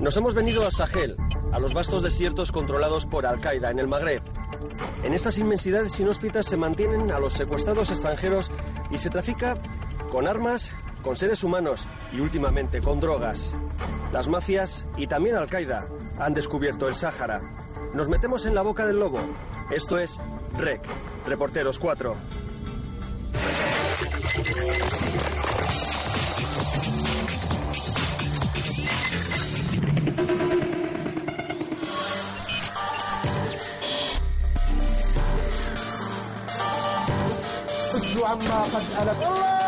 Nos hemos venido al Sahel, a los vastos desiertos controlados por Al-Qaeda en el Magreb. En estas inmensidades inhóspitas se mantienen a los secuestrados extranjeros y se trafica con armas, con seres humanos y últimamente con drogas. Las mafias y también Al-Qaeda han descubierto el Sáhara. Nos metemos en la boca del lobo. Esto es REC, Reporteros 4. عما قد ألت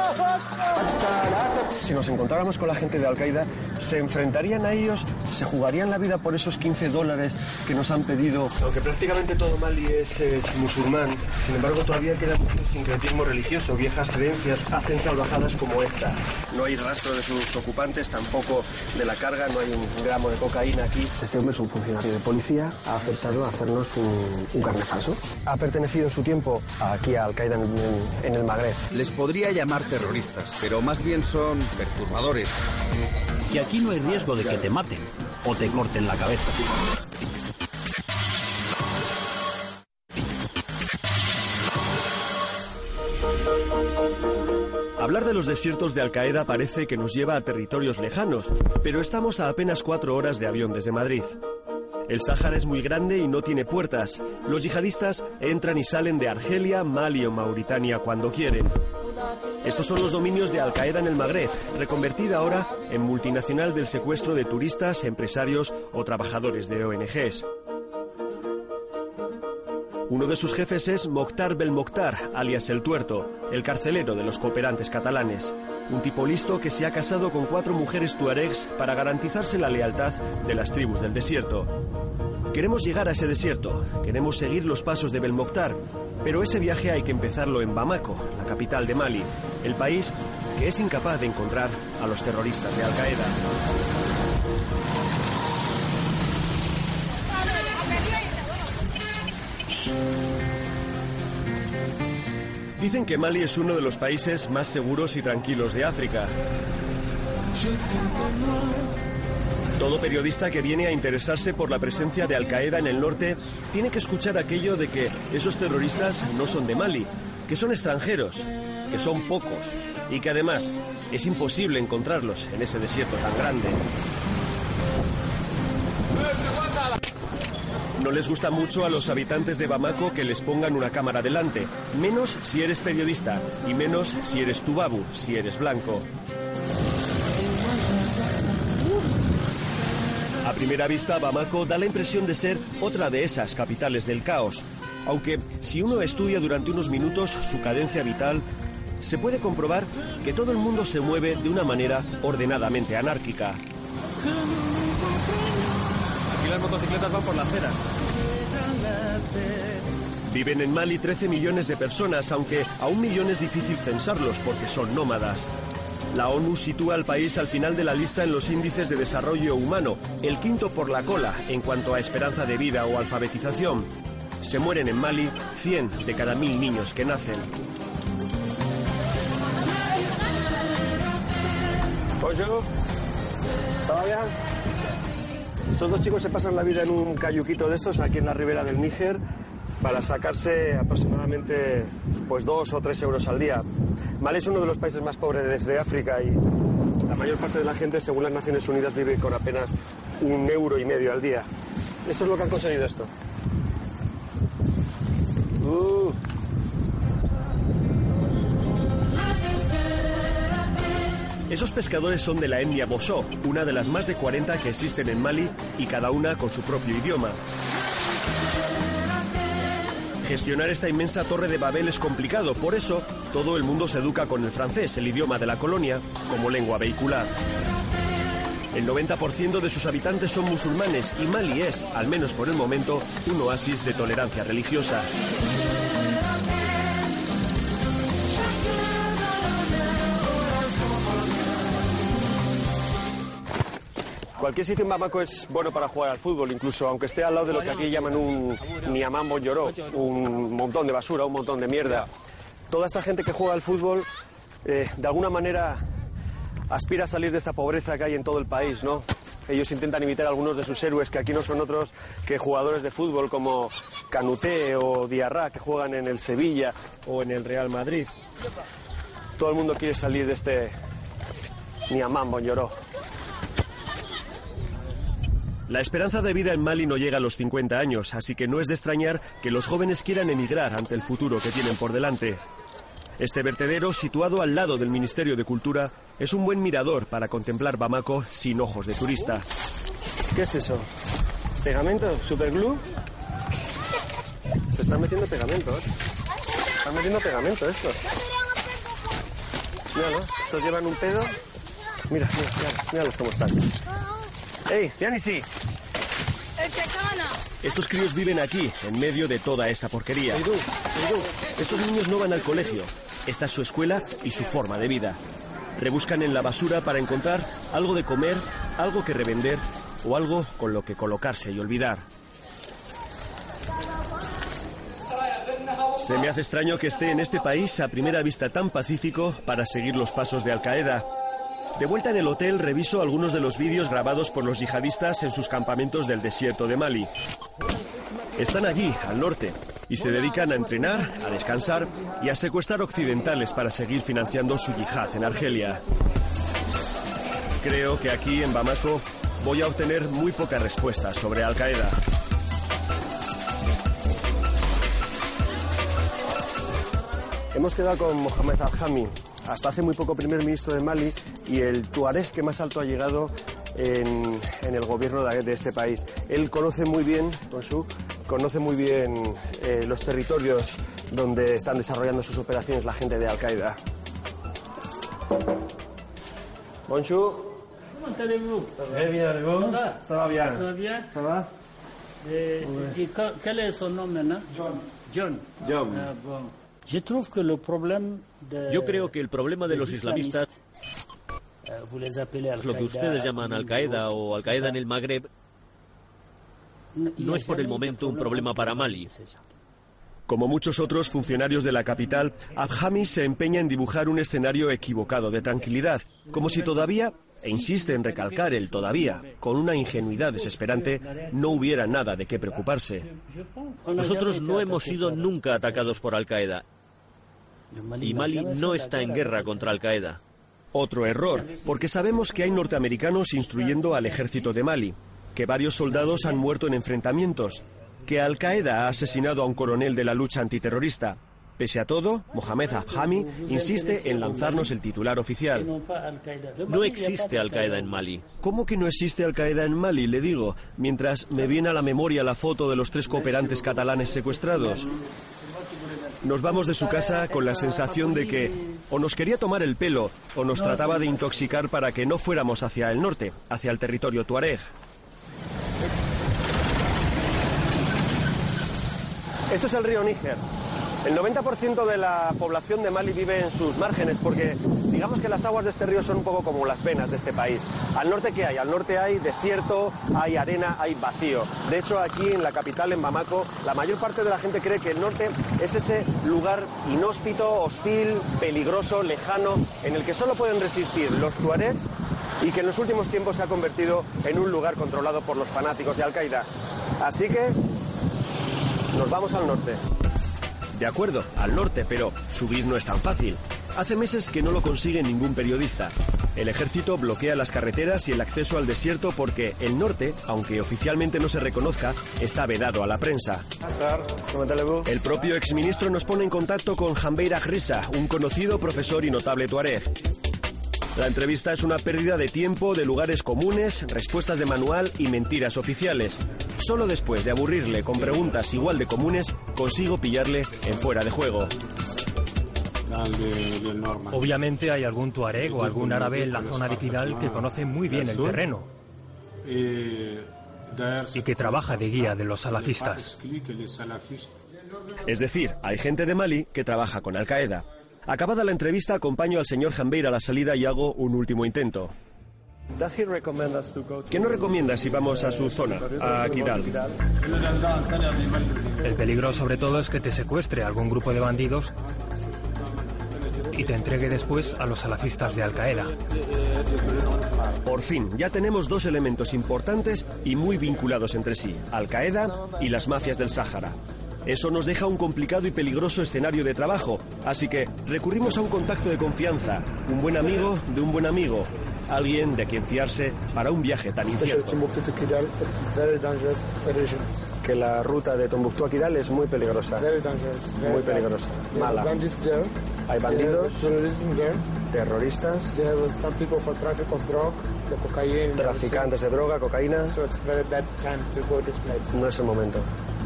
Si nos encontráramos con la gente de Al-Qaeda, se enfrentarían a ellos, se jugarían la vida por esos 15 dólares que nos han pedido. Aunque prácticamente todo Mali es, es musulmán, sin embargo todavía queda mucho sincretismo religioso, viejas creencias hacen salvajadas como esta. No hay rastro de sus ocupantes, tampoco de la carga, no hay un gramo de cocaína aquí. Este hombre es un funcionario de policía, ha aceptado hacernos un, un carne falso. Ha pertenecido en su tiempo aquí a Al-Qaeda en, en- en el Magreb. Les podría llamar terroristas, pero más bien son perturbadores. Que aquí no hay riesgo de que te maten o te corten la cabeza. Hablar de los desiertos de Al-Qaeda parece que nos lleva a territorios lejanos, pero estamos a apenas cuatro horas de avión desde Madrid. El Sáhara es muy grande y no tiene puertas. Los yihadistas entran y salen de Argelia, Mali o Mauritania cuando quieren. Estos son los dominios de Al-Qaeda en el Magreb, reconvertida ahora en multinacional del secuestro de turistas, empresarios o trabajadores de ONGs. Uno de sus jefes es Mokhtar Belmokhtar, alias El Tuerto, el carcelero de los cooperantes catalanes. Un tipo listo que se ha casado con cuatro mujeres tuaregs para garantizarse la lealtad de las tribus del desierto. Queremos llegar a ese desierto, queremos seguir los pasos de Belmokhtar, pero ese viaje hay que empezarlo en Bamako, la capital de Mali, el país que es incapaz de encontrar a los terroristas de Al-Qaeda. Dicen que Mali es uno de los países más seguros y tranquilos de África. Todo periodista que viene a interesarse por la presencia de Al Qaeda en el norte tiene que escuchar aquello de que esos terroristas no son de Mali, que son extranjeros, que son pocos y que además es imposible encontrarlos en ese desierto tan grande. No les gusta mucho a los habitantes de Bamako que les pongan una cámara delante, menos si eres periodista y menos si eres tubabu, si eres blanco. A primera vista, Bamako da la impresión de ser otra de esas capitales del caos. Aunque si uno estudia durante unos minutos su cadencia vital, se puede comprobar que todo el mundo se mueve de una manera ordenadamente anárquica. Aquí las motocicletas van por la acera. Viven en Mali 13 millones de personas, aunque a un millón es difícil censarlos porque son nómadas. La ONU sitúa al país al final de la lista en los índices de desarrollo humano, el quinto por la cola en cuanto a esperanza de vida o alfabetización. Se mueren en Mali 100 de cada mil niños que nacen. Estos dos chicos se pasan la vida en un cayuquito de estos aquí en la ribera del Níger para sacarse aproximadamente pues dos o tres euros al día. Mali es uno de los países más pobres de África y la mayor parte de la gente, según las Naciones Unidas, vive con apenas un euro y medio al día. Eso es lo que han conseguido esto. Uh. Esos pescadores son de la etnia Bosó, una de las más de 40 que existen en Mali y cada una con su propio idioma. Gestionar esta inmensa torre de Babel es complicado, por eso todo el mundo se educa con el francés, el idioma de la colonia, como lengua vehicular. El 90% de sus habitantes son musulmanes y Mali es, al menos por el momento, un oasis de tolerancia religiosa. Cualquier sitio en Bamako es bueno para jugar al fútbol, incluso aunque esté al lado de lo que aquí llaman un Niamambo lloró, un montón de basura, un montón de mierda. Toda esta gente que juega al fútbol, eh, de alguna manera, aspira a salir de esa pobreza que hay en todo el país, ¿no? Ellos intentan imitar a algunos de sus héroes, que aquí no son otros que jugadores de fútbol como Canuté o Diarra, que juegan en el Sevilla o en el Real Madrid. Todo el mundo quiere salir de este Niamambo lloró. La esperanza de vida en Mali no llega a los 50 años, así que no es de extrañar que los jóvenes quieran emigrar ante el futuro que tienen por delante. Este vertedero, situado al lado del Ministerio de Cultura, es un buen mirador para contemplar Bamako sin ojos de turista. ¿Qué es eso? ¿Pegamento? ¿Superglue? Se están metiendo pegamento, ¿eh? Están metiendo pegamento estos. Míralos, estos llevan un pedo. Mira, mira, mira, míralos cómo están. ¡Ey, sí! Estos críos viven aquí, en medio de toda esta porquería. Estos niños no van al colegio. Esta es su escuela y su forma de vida. Rebuscan en la basura para encontrar algo de comer, algo que revender o algo con lo que colocarse y olvidar. Se me hace extraño que esté en este país a primera vista tan pacífico para seguir los pasos de Al Qaeda. De vuelta en el hotel reviso algunos de los vídeos grabados por los yihadistas en sus campamentos del desierto de Mali. Están allí, al norte, y se dedican a entrenar, a descansar y a secuestrar occidentales para seguir financiando su yihad en Argelia. Creo que aquí en Bamako voy a obtener muy pocas respuestas sobre Al Qaeda. Hemos quedado con Mohamed Al-Hami, hasta hace muy poco primer ministro de Mali y el tuareg que más alto ha llegado en, el gobierno de, este país. Él conoce muy bien, conoce muy bien eh, los territorios donde están desarrollando sus operaciones la gente de Al-Qaeda. Bonjour. Comment allez-vous Très bien, allez-vous Ça va Ça va bien. Ça va bien Ça va Et, et quel est son nom maintenant John. John. John. Ah, bon. Yo creo que el problema de los islamistas, eh, lo que ustedes llaman Al-Qaeda o Al-Qaeda en el Magreb, no es por el momento un problema para Mali. Como muchos otros funcionarios de la capital, Abhami se empeña en dibujar un escenario equivocado de tranquilidad, como si todavía, e insiste en recalcar el todavía, con una ingenuidad desesperante, no hubiera nada de qué preocuparse. Nosotros no hemos sido nunca atacados por Al-Qaeda y Mali no está en guerra contra Al-Qaeda. Otro error, porque sabemos que hay norteamericanos instruyendo al ejército de Mali, que varios soldados han muerto en enfrentamientos, que Al Qaeda ha asesinado a un coronel de la lucha antiterrorista. Pese a todo, Mohamed Abhami insiste en lanzarnos el titular oficial. No existe Al-Qaeda en Mali. ¿Cómo que no existe Al Qaeda en Mali? Le digo, mientras me viene a la memoria la foto de los tres cooperantes catalanes secuestrados. Nos vamos de su casa con la sensación de que o nos quería tomar el pelo o nos trataba de intoxicar para que no fuéramos hacia el norte, hacia el territorio tuareg. Esto es el río Níger. El 90% de la población de Mali vive en sus márgenes porque digamos que las aguas de este río son un poco como las venas de este país. Al norte qué hay? Al norte hay desierto, hay arena, hay vacío. De hecho aquí en la capital, en Bamako, la mayor parte de la gente cree que el norte es ese lugar inhóspito, hostil, peligroso, lejano, en el que solo pueden resistir los tuaregs y que en los últimos tiempos se ha convertido en un lugar controlado por los fanáticos de Al-Qaeda. Así que nos vamos al norte. De acuerdo, al norte, pero subir no es tan fácil. Hace meses que no lo consigue ningún periodista. El ejército bloquea las carreteras y el acceso al desierto porque el norte, aunque oficialmente no se reconozca, está vedado a la prensa. El propio exministro nos pone en contacto con Jambeira Grisa, un conocido profesor y notable tuareg. La entrevista es una pérdida de tiempo, de lugares comunes, respuestas de manual y mentiras oficiales. Solo después de aburrirle con preguntas igual de comunes, consigo pillarle en fuera de juego. Obviamente hay algún tuareg o algún árabe en la zona de Kidal que conoce muy bien el terreno y que trabaja de guía de los salafistas. Es decir, hay gente de Mali que trabaja con Al Qaeda. Acabada la entrevista, acompaño al señor Jambeir a la salida y hago un último intento. ¿Qué nos recomienda si vamos a su zona, a Kidal? El peligro sobre todo es que te secuestre algún grupo de bandidos y te entregue después a los salafistas de Al Qaeda. Por fin, ya tenemos dos elementos importantes y muy vinculados entre sí, Al Qaeda y las mafias del Sáhara. Eso nos deja un complicado y peligroso escenario de trabajo, así que recurrimos a un contacto de confianza, un buen amigo de un buen amigo, alguien de quien fiarse para un viaje tan incierto. Que la ruta de Tombuctú a Kidal es muy peligrosa. Muy peligrosa. Mala. Hay bandidos, terroristas, traficantes de droga, cocaína. No es el momento.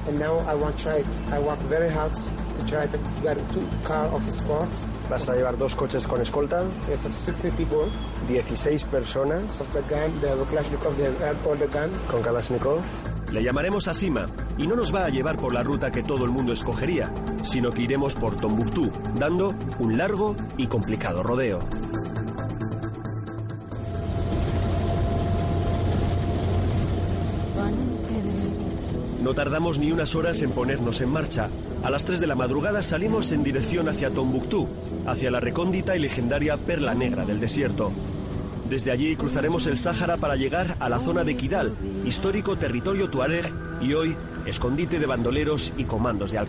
And now I want try I work very hard to try to get two car of sport. Vas a llevar dos coches con escolta. Yes, of 60 people. 16 personas. A gun. Con Kalashnikov. Le llamaremos Asima y no nos va a llevar por la ruta que todo el mundo escogería, sino que iremos por Tombuctú, dando un largo y complicado rodeo. No tardamos ni unas horas en ponernos en marcha. A las 3 de la madrugada salimos en dirección hacia Tombuctú, hacia la recóndita y legendaria Perla Negra del desierto. Desde allí cruzaremos el Sáhara para llegar a la zona de Kidal, histórico territorio tuareg y hoy escondite de bandoleros y comandos de Al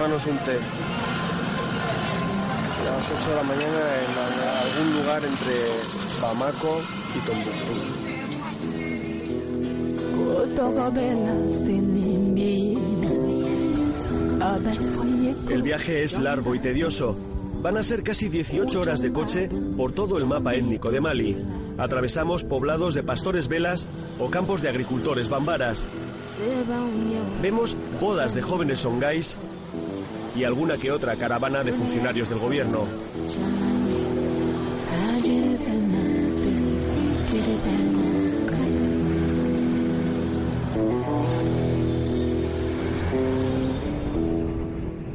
un té. A las 8 de la mañana en algún lugar entre Bamako y Tombuctú. El viaje es largo y tedioso. Van a ser casi 18 horas de coche por todo el mapa étnico de Mali. Atravesamos poblados de pastores velas o campos de agricultores bambaras. Vemos bodas de jóvenes songais y alguna que otra caravana de funcionarios del gobierno.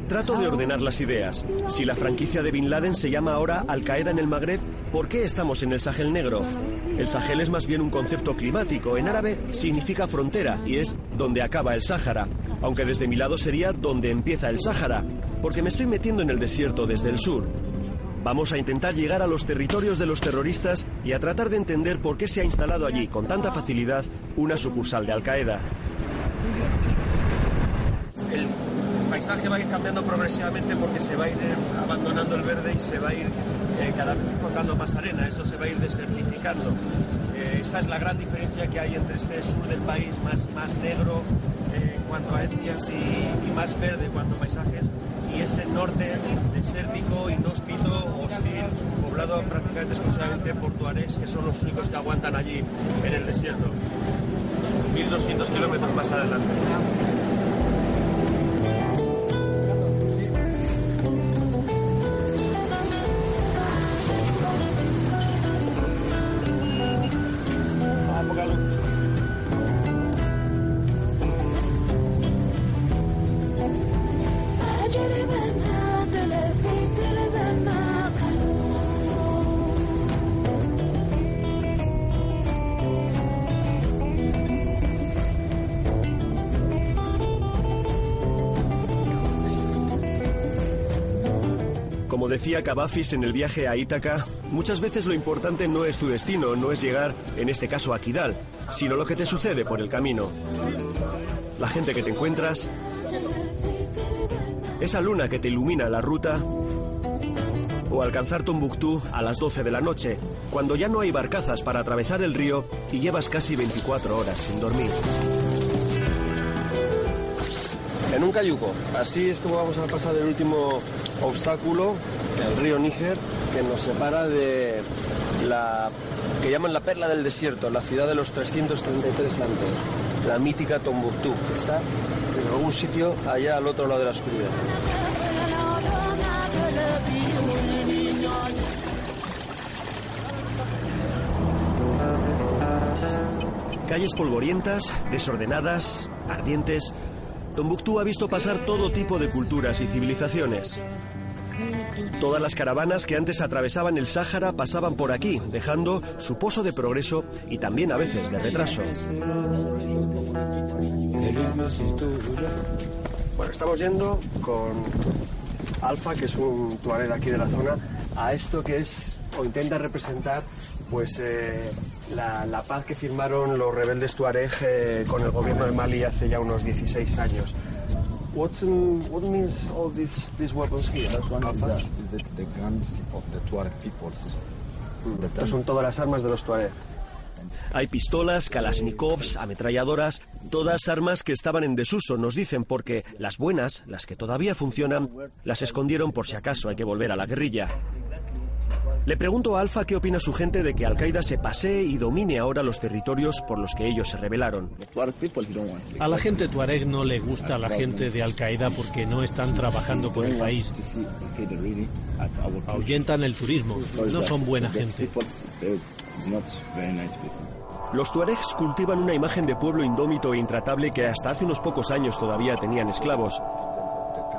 Trato de ordenar las ideas. Si la franquicia de Bin Laden se llama ahora Al Qaeda en el Magreb, ¿por qué estamos en el Sahel Negro? El Sahel es más bien un concepto climático. En árabe significa frontera y es donde acaba el Sáhara. Aunque desde mi lado sería donde empieza el Sáhara, porque me estoy metiendo en el desierto desde el sur. Vamos a intentar llegar a los territorios de los terroristas y a tratar de entender por qué se ha instalado allí con tanta facilidad una sucursal de Al Qaeda. El paisaje va a ir cambiando progresivamente porque se va a ir abandonando el verde y se va a ir eh, cada vez encontrando más arena. Esto se va a ir desertificando. Eh, esta es la gran diferencia que hay entre este sur del país más, más negro eh, en cuanto a etnias y, y más verde en cuanto a paisajes y ese norte desértico, inhóspito, hostil, poblado prácticamente exclusivamente por tuarés, que son los únicos que aguantan allí en el desierto. 1200 kilómetros más adelante. Decía Cavafis en el viaje a Ítaca, muchas veces lo importante no es tu destino, no es llegar, en este caso a Kidal, sino lo que te sucede por el camino. La gente que te encuentras, esa luna que te ilumina la ruta, o alcanzar Tombuctú a las 12 de la noche, cuando ya no hay barcazas para atravesar el río y llevas casi 24 horas sin dormir. En un cayuco, así es como vamos a pasar el último obstáculo, el río Níger, que nos separa de la que llaman la perla del desierto, la ciudad de los 333 santos, la mítica Tombuctú, que está en algún sitio allá al otro lado de la oscuridad. Calles polvorientas, desordenadas, ardientes. Tombuctú ha visto pasar todo tipo de culturas y civilizaciones. Todas las caravanas que antes atravesaban el Sáhara pasaban por aquí, dejando su pozo de progreso y también a veces de retraso. Bueno, estamos yendo con Alfa, que es un tuareg aquí de la zona, a esto que es o intenta representar pues eh, la, paz que firmaron los rebeldes tuareg eh, con el gobierno de Mali hace ya unos 16 años. What, um, what means all these, these weapons here? Alpha? The, the guns of the Tuareg peoples. Estas son todas las armas de los tuareg. Hay pistolas, kalashnikovs, ametralladoras, todas armas que estaban en desuso, nos dicen, porque las buenas, las que todavía funcionan, las escondieron por si acaso hay que volver a la guerrilla. Le pregunto a Alfa qué opina su gente de que Al-Qaeda se pasee y domine ahora los territorios por los que ellos se rebelaron. A la gente tuareg no le gusta a la gente de Al-Qaeda porque no están trabajando con el país. Ahuyentan el turismo, no son buena gente. Los tuaregs cultivan una imagen de pueblo indómito e intratable que hasta hace unos pocos años todavía tenían esclavos.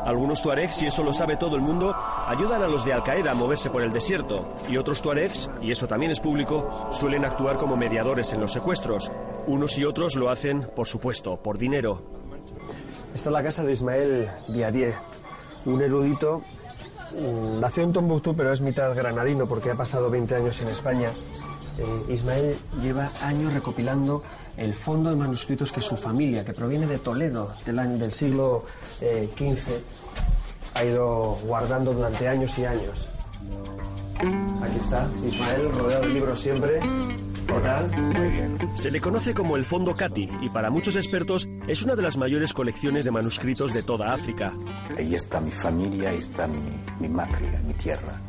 Algunos tuaregs, y eso lo sabe todo el mundo, ayudan a los de Al-Qaeda a moverse por el desierto. Y otros tuaregs, y eso también es público, suelen actuar como mediadores en los secuestros. Unos y otros lo hacen, por supuesto, por dinero. Esta es la casa de Ismael Diadier, un erudito. mm, Nació en Tombuctú, pero es mitad granadino porque ha pasado 20 años en España. Eh, Ismael lleva años recopilando el fondo de manuscritos que su familia, que proviene de Toledo, del, año- del siglo eh, XV, ha ido guardando durante años y años. Aquí está, Ismael, rodeado de libros siempre. ¿Qué tal? Muy bien. Se le conoce como el Fondo Cati y para muchos expertos es una de las mayores colecciones de manuscritos de toda África. Ahí está mi familia, ahí está mi, mi matria, mi tierra.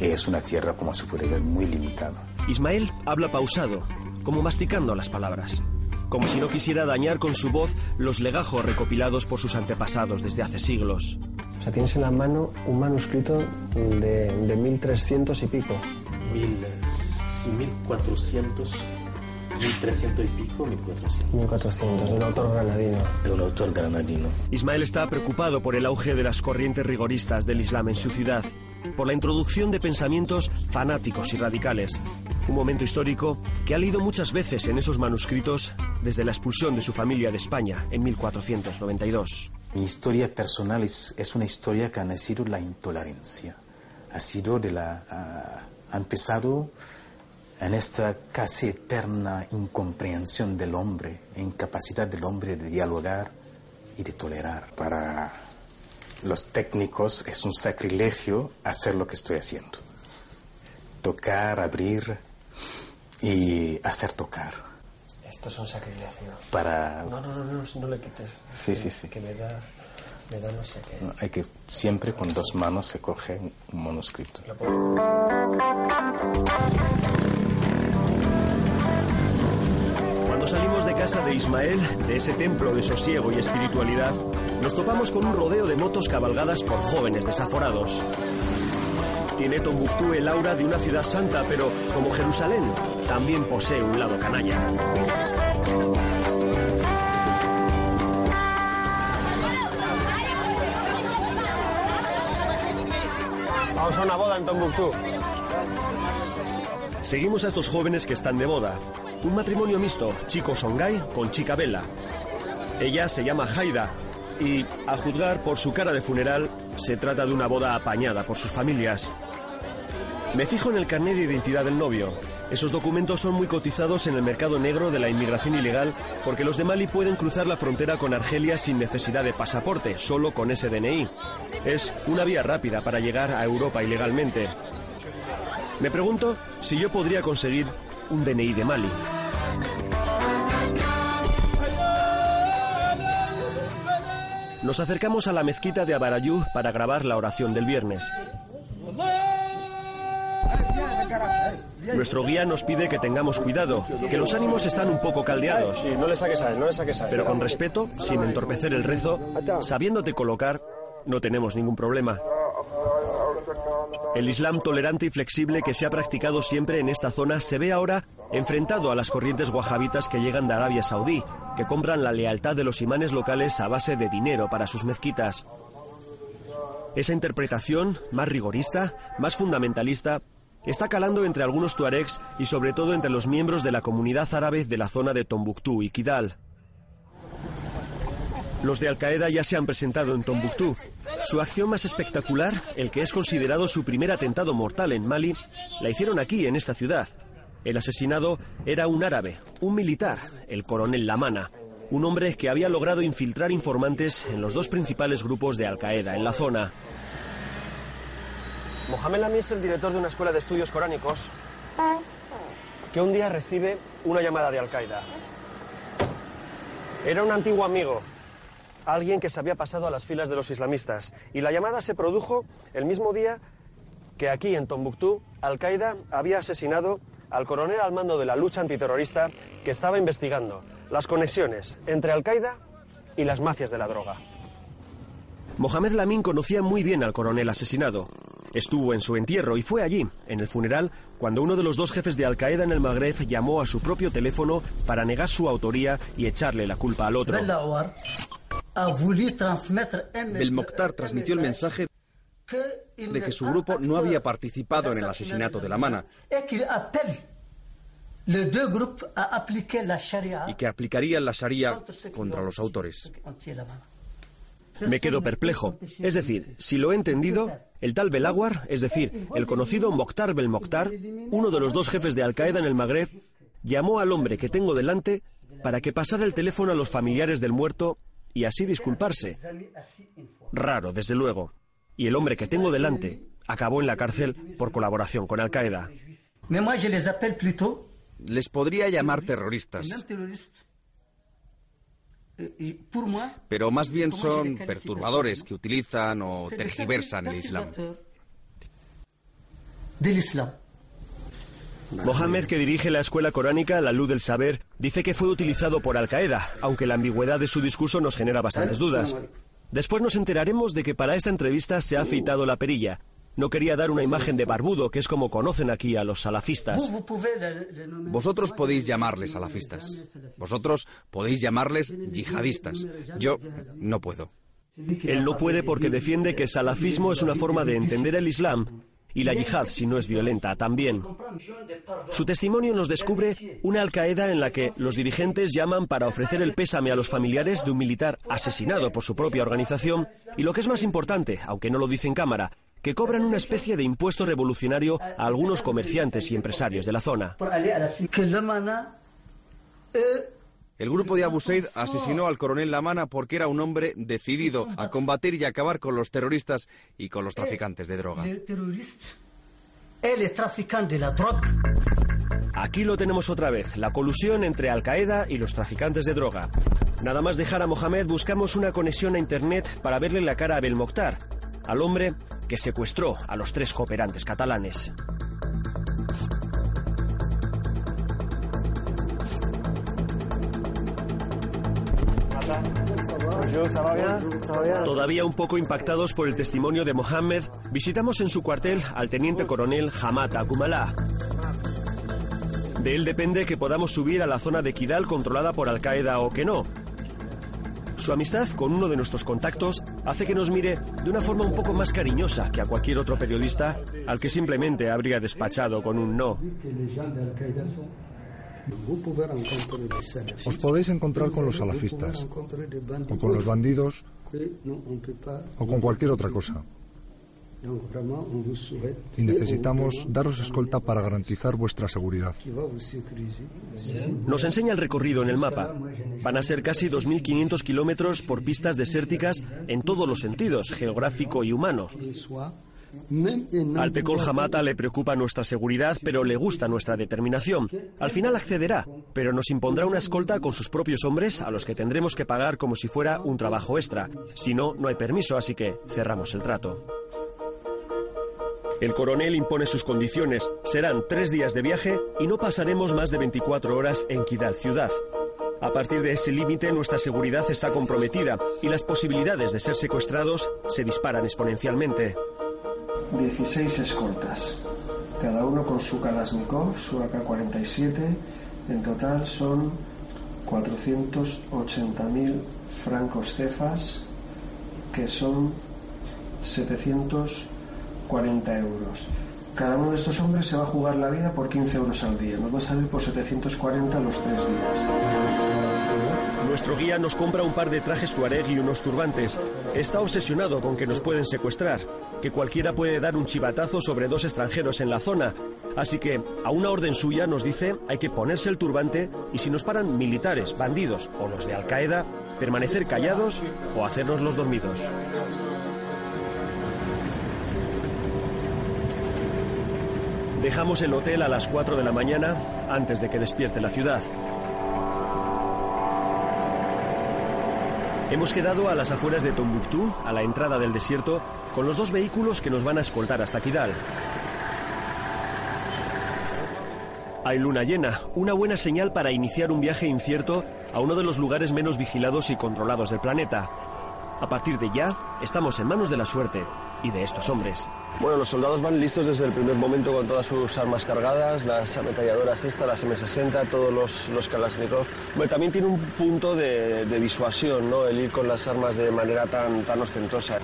Es una tierra, como se puede ver, muy limitada. Ismael habla pausado, como masticando las palabras, como si no quisiera dañar con su voz los legajos recopilados por sus antepasados desde hace siglos. O sea, tienes en la mano un manuscrito de, de 1300 y pico. Mil, sí, 1400, 1300 y pico, 1400. 1400, de un autor granadino. De un autor granadino. Ismael está preocupado por el auge de las corrientes rigoristas del Islam en su ciudad, por la introducción de pensamientos fanáticos y radicales. Un momento histórico que ha leído muchas veces en esos manuscritos desde la expulsión de su familia de España en 1492. Mi historia personal es, una historia que ha nacido la intolerancia. Ha sido de la... ah, ha empezado en esta casi eterna incomprensión del hombre, incapacidad del hombre de dialogar y de tolerar. Para los técnicos es un sacrilegio hacer lo que estoy haciendo. Tocar, abrir y hacer tocar. Esto es un sacrilegio. Para... No, no, no, no, no le quites. Sí, sí, sí. Que me da, me da no sé qué. No, Hay que siempre con dos manos se coge un manuscrito. Cuando salimos de casa de Ismael, de ese templo de sosiego y espiritualidad, nos topamos con un rodeo de motos cabalgadas por jóvenes desaforados. Tiene Tombuctú el aura de una ciudad santa, pero como Jerusalén, también posee un lado canalla. Vamos a una boda en Tombuctú. Seguimos a estos jóvenes que están de boda. Un matrimonio mixto, chico Songhai con chica Bella. Ella se llama Haida y, a juzgar por su cara de funeral, se trata de una boda apañada por sus familias. Me fijo en el carnet de identidad del novio. Esos documentos son muy cotizados en el mercado negro de la inmigración ilegal porque los de Mali pueden cruzar la frontera con Argelia sin necesidad de pasaporte, solo con ese DNI. Es una vía rápida para llegar a Europa ilegalmente. Me pregunto si yo podría conseguir un DNI de Mali. Nos acercamos a la mezquita de Abarayú para grabar la oración del viernes. Nuestro guía nos pide que tengamos cuidado, que los ánimos están un poco caldeados. Sí, no le saques a él, no le saques a él. Pero con respeto, sin entorpecer el rezo, sabiéndote colocar, no tenemos ningún problema. El Islam tolerante y flexible que se ha practicado siempre en esta zona se ve ahora enfrentado a las corrientes wahabitas que llegan de Arabia Saudí, que compran la lealtad de los imanes locales a base de dinero para sus mezquitas. Esa interpretación, más rigorista, más fundamentalista, está calando entre algunos tuaregs y sobre todo entre los miembros de la comunidad árabe de la zona de Tombuctú y Kidal. Los de Al-Qaeda ya se han presentado en Tombuctú. Su acción más espectacular, el que es considerado su primer atentado mortal en Mali, la hicieron aquí, en esta ciudad. El asesinado era un árabe, un militar, el coronel Lamana, un hombre que había logrado infiltrar informantes en los dos principales grupos de Al-Qaeda en la zona. Mohamed Lamy es el director de una escuela de estudios coránicos que un día recibe una llamada de Al-Qaeda. Era un antiguo amigo, alguien que se había pasado a las filas de los islamistas. Y la llamada se produjo el mismo día que aquí en Tombuctú Al-Qaeda había asesinado al coronel al mando de la lucha antiterrorista que estaba investigando las conexiones entre Al-Qaeda y las mafias de la droga. Mohamed Lamin conocía muy bien al coronel asesinado. Estuvo en su entierro y fue allí, en el funeral, cuando uno de los dos jefes de Al-Qaeda en el Magreb llamó a su propio teléfono para negar su autoría y echarle la culpa al otro. Belmokhtar transmitió el mensaje de que su grupo no había participado en el asesinato de la Mana y que aplicarían la Sharia contra los autores. Me quedo perplejo. Es decir, si lo he entendido, el tal Belawar, es decir, el conocido Mokhtar Belmokhtar, uno de los dos jefes de Al-Qaeda en el Magreb, llamó al hombre que tengo delante para que pasara el teléfono a los familiares del muerto y así disculparse. Raro, desde luego. Y el hombre que tengo delante acabó en la cárcel por colaboración con Al-Qaeda. Les podría llamar terroristas. Pero más bien son perturbadores que utilizan o tergiversan el Islam. Mohammed, que dirige la escuela coránica La Luz del Saber, dice que fue utilizado por Al-Qaeda, aunque la ambigüedad de su discurso nos genera bastantes dudas. Después nos enteraremos de que para esta entrevista se ha afeitado la perilla. No quería dar una imagen de barbudo, que es como conocen aquí a los salafistas. Vosotros podéis llamarles salafistas. Vosotros podéis llamarles yihadistas. Yo no puedo. Él no puede porque defiende que el salafismo es una forma de entender el Islam y la yihad, si no es violenta, también. Su testimonio nos descubre una Al-Qaeda en la que los dirigentes llaman para ofrecer el pésame a los familiares de un militar asesinado por su propia organización y lo que es más importante, aunque no lo dice en cámara, que cobran una especie de impuesto revolucionario a algunos comerciantes y empresarios de la zona. El grupo de Abu Said asesinó al coronel Lamana porque era un hombre decidido a combatir y acabar con los terroristas y con los traficantes de droga. Aquí lo tenemos otra vez, la colusión entre Al Qaeda y los traficantes de droga. Nada más dejar a Mohamed buscamos una conexión a Internet para verle la cara a Belmokhtar, al hombre que secuestró a los tres cooperantes catalanes. Todavía un poco impactados por el testimonio de Mohammed, visitamos en su cuartel al teniente coronel Hamad Agumalá. De él depende que podamos subir a la zona de Kidal controlada por Al-Qaeda o que no. Su amistad con uno de nuestros contactos hace que nos mire de una forma un poco más cariñosa que a cualquier otro periodista al que simplemente habría despachado con un no. Os podéis encontrar con los salafistas, o con los bandidos, o con cualquier otra cosa. Y necesitamos daros escolta para garantizar vuestra seguridad. Nos enseña el recorrido en el mapa. Van a ser casi 2.500 kilómetros por pistas desérticas en todos los sentidos, geográfico y humano. Al Tecol Hamata le preocupa nuestra seguridad, pero le gusta nuestra determinación. Al final accederá, pero nos impondrá una escolta con sus propios hombres a los que tendremos que pagar como si fuera un trabajo extra. Si no, no hay permiso, así que cerramos el trato. El coronel impone sus condiciones. Serán tres días de viaje y no pasaremos más de 24 horas en Kidal ciudad. A partir de ese límite nuestra seguridad está comprometida y las posibilidades de ser secuestrados se disparan exponencialmente. 16 escoltas, cada uno con su Kalashnikov, su AK-47. En total son 480.000 francos cefas, que son 740 euros. Cada uno de estos hombres se va a jugar la vida por 15 euros al día. Nos va a salir por 740 los tres días. Nuestro guía nos compra un par de trajes tuareg y unos turbantes. Está obsesionado con que nos pueden secuestrar, que cualquiera puede dar un chivatazo sobre dos extranjeros en la zona. Así que, a una orden suya nos dice hay que ponerse el turbante y si nos paran militares, bandidos o los de Al Qaeda, permanecer callados o hacernos los dormidos. Dejamos el hotel a las 4 de la mañana antes de que despierte la ciudad. Hemos quedado a las afueras de Tombuctú, a la entrada del desierto, con los dos vehículos que nos van a escoltar hasta Kidal. Hay luna llena, una buena señal para iniciar un viaje incierto a uno de los lugares menos vigilados y controlados del planeta. A partir de ya, estamos en manos de la suerte y de estos hombres. Bueno, los soldados van listos desde el primer momento con todas sus armas cargadas, las ametralladoras estas, las M60, todos los, los Kalashnikov. Bueno, también tiene un punto de, de, disuasión, ¿no? El ir con las armas de manera tan, tan ostentosa.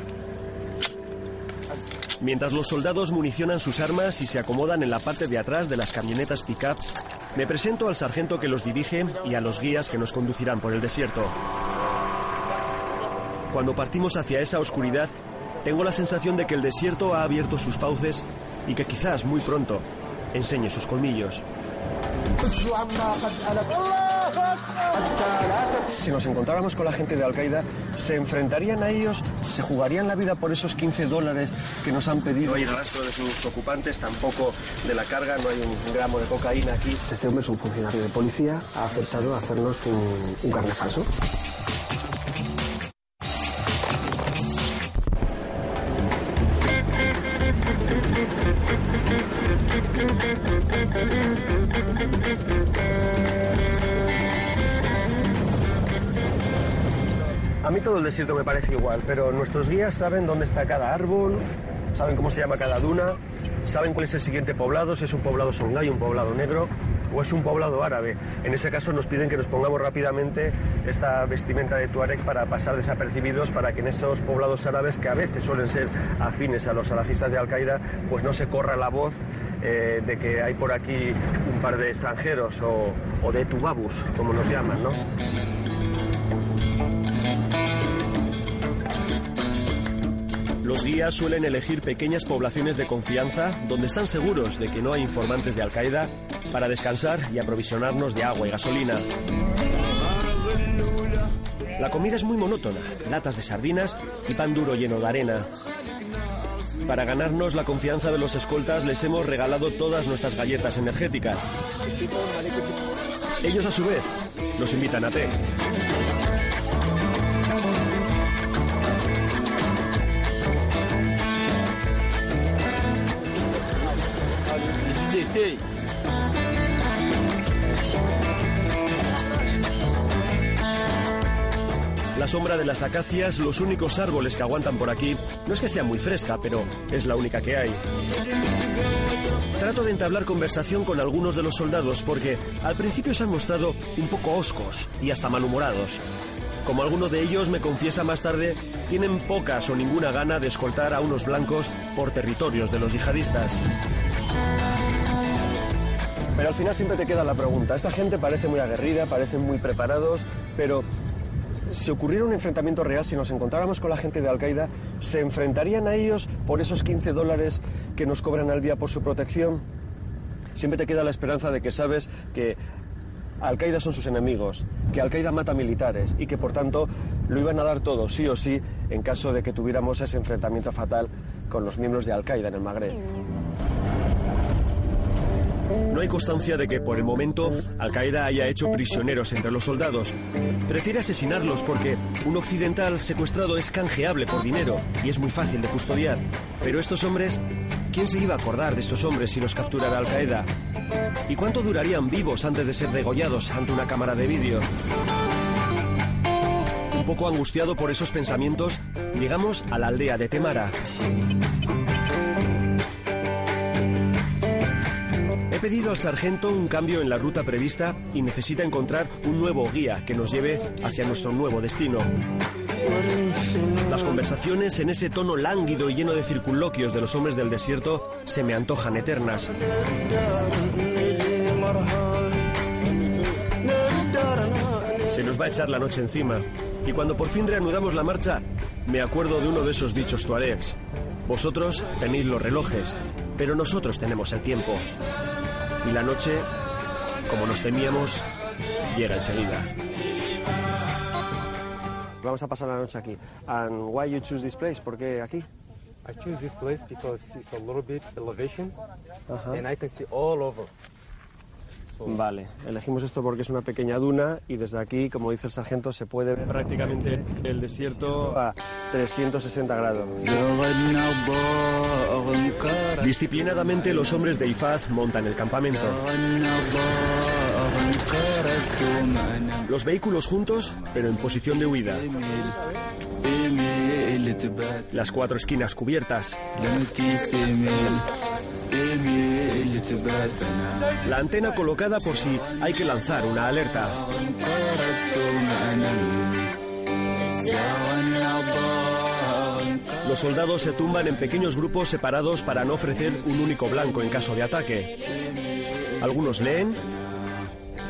Mientras los soldados municionan sus armas y se acomodan en la parte de atrás de las camionetas pick-up, me presento al sargento que los dirige y a los guías que nos conducirán por el desierto. Cuando partimos hacia esa oscuridad, tengo la sensación de que el desierto ha abierto sus fauces y que quizás muy pronto enseñe sus colmillos. Si nos encontráramos con la gente de Al-Qaeda, ¿se enfrentarían a ellos? ¿Se jugarían la vida por esos 15 dólares que nos han pedido? No hay rastro de sus ocupantes, tampoco de la carga, no hay un gramo de cocaína aquí. Este hombre es un funcionario de policía, ha aceptado hacernos un, un carne falso. Mí todo el desierto me parece igual, pero nuestros guías saben dónde está cada árbol, saben cómo se llama cada duna, saben cuál es el siguiente poblado, si es un poblado songay, un poblado negro o es un poblado árabe. En ese caso nos piden que nos pongamos rápidamente esta vestimenta de Tuareg para pasar desapercibidos, para que en esos poblados árabes, que a veces suelen ser afines a los salafistas de Al-Qaeda, pues no se corra la voz eh, de que hay por aquí un par de extranjeros o, de tubabus, como nos llaman, ¿no? Los guías suelen elegir pequeñas poblaciones de confianza donde están seguros de que no hay informantes de Al-Qaeda para descansar y aprovisionarnos de agua y gasolina. La comida es muy monótona, latas de sardinas y pan duro lleno de arena. Para ganarnos la confianza de los escoltas les hemos regalado todas nuestras galletas energéticas. Ellos a su vez nos invitan a té. La sombra de las acacias, los únicos árboles que aguantan por aquí, no es que sea muy fresca, pero es la única que hay. Trato de entablar conversación con algunos de los soldados porque al principio se han mostrado un poco oscos y hasta malhumorados. Como alguno de ellos me confiesa más tarde, tienen pocas o ninguna gana de escoltar a unos blancos por territorios de los yihadistas. Pero al final siempre te queda la pregunta. Esta gente parece muy aguerrida, parecen muy preparados, pero si ocurriera un enfrentamiento real, si nos encontráramos con la gente de Al-Qaeda, ¿se enfrentarían a ellos por esos 15 dólares que nos cobran al día por su protección? Siempre te queda la esperanza de que sabes que Al-Qaeda son sus enemigos, que Al-Qaeda mata militares y que por tanto lo iban a dar todo, sí o sí, en caso de que tuviéramos ese enfrentamiento fatal con los miembros de Al-Qaeda en el Magreb. No hay constancia de que por el momento Al-Qaeda haya hecho prisioneros entre los soldados. Prefiere asesinarlos porque un occidental secuestrado es canjeable por dinero y es muy fácil de custodiar. Pero estos hombres ¿Quién se iba a acordar de estos hombres si los capturara Al Qaeda? ¿Y cuánto durarían vivos antes de ser degollados ante una cámara de vídeo? Un poco angustiado por esos pensamientos, llegamos a la aldea de Temara. He pedido al sargento un cambio en la ruta prevista y necesita encontrar un nuevo guía que nos lleve hacia nuestro nuevo destino. Las conversaciones en ese tono lánguido y lleno de circunloquios de los hombres del desierto se me antojan eternas. Se nos va a echar la noche encima y cuando por fin reanudamos la marcha me acuerdo de uno de esos dichos tuaregs. Vosotros tenéis los relojes, pero nosotros tenemos el tiempo. Y la noche, como nos temíamos, llega enseguida. Vamos a pasar la noche aquí. And why you choose this place? ¿Por qué aquí? I choose this place because it's a little bit elevation Ajá. and I can see all over. So- Vale, elegimos esto porque es una pequeña duna y desde aquí, como dice el sargento, se puede ver prácticamente el desierto a 360 grados. Disciplinadamente los hombres de Ifaz montan el campamento. Los vehículos juntos, pero en posición de huida. Las cuatro esquinas cubiertas. La antena colocada por si hay que lanzar una alerta. Los soldados se tumban en pequeños grupos separados para no ofrecer un único blanco en caso de ataque. Algunos leen,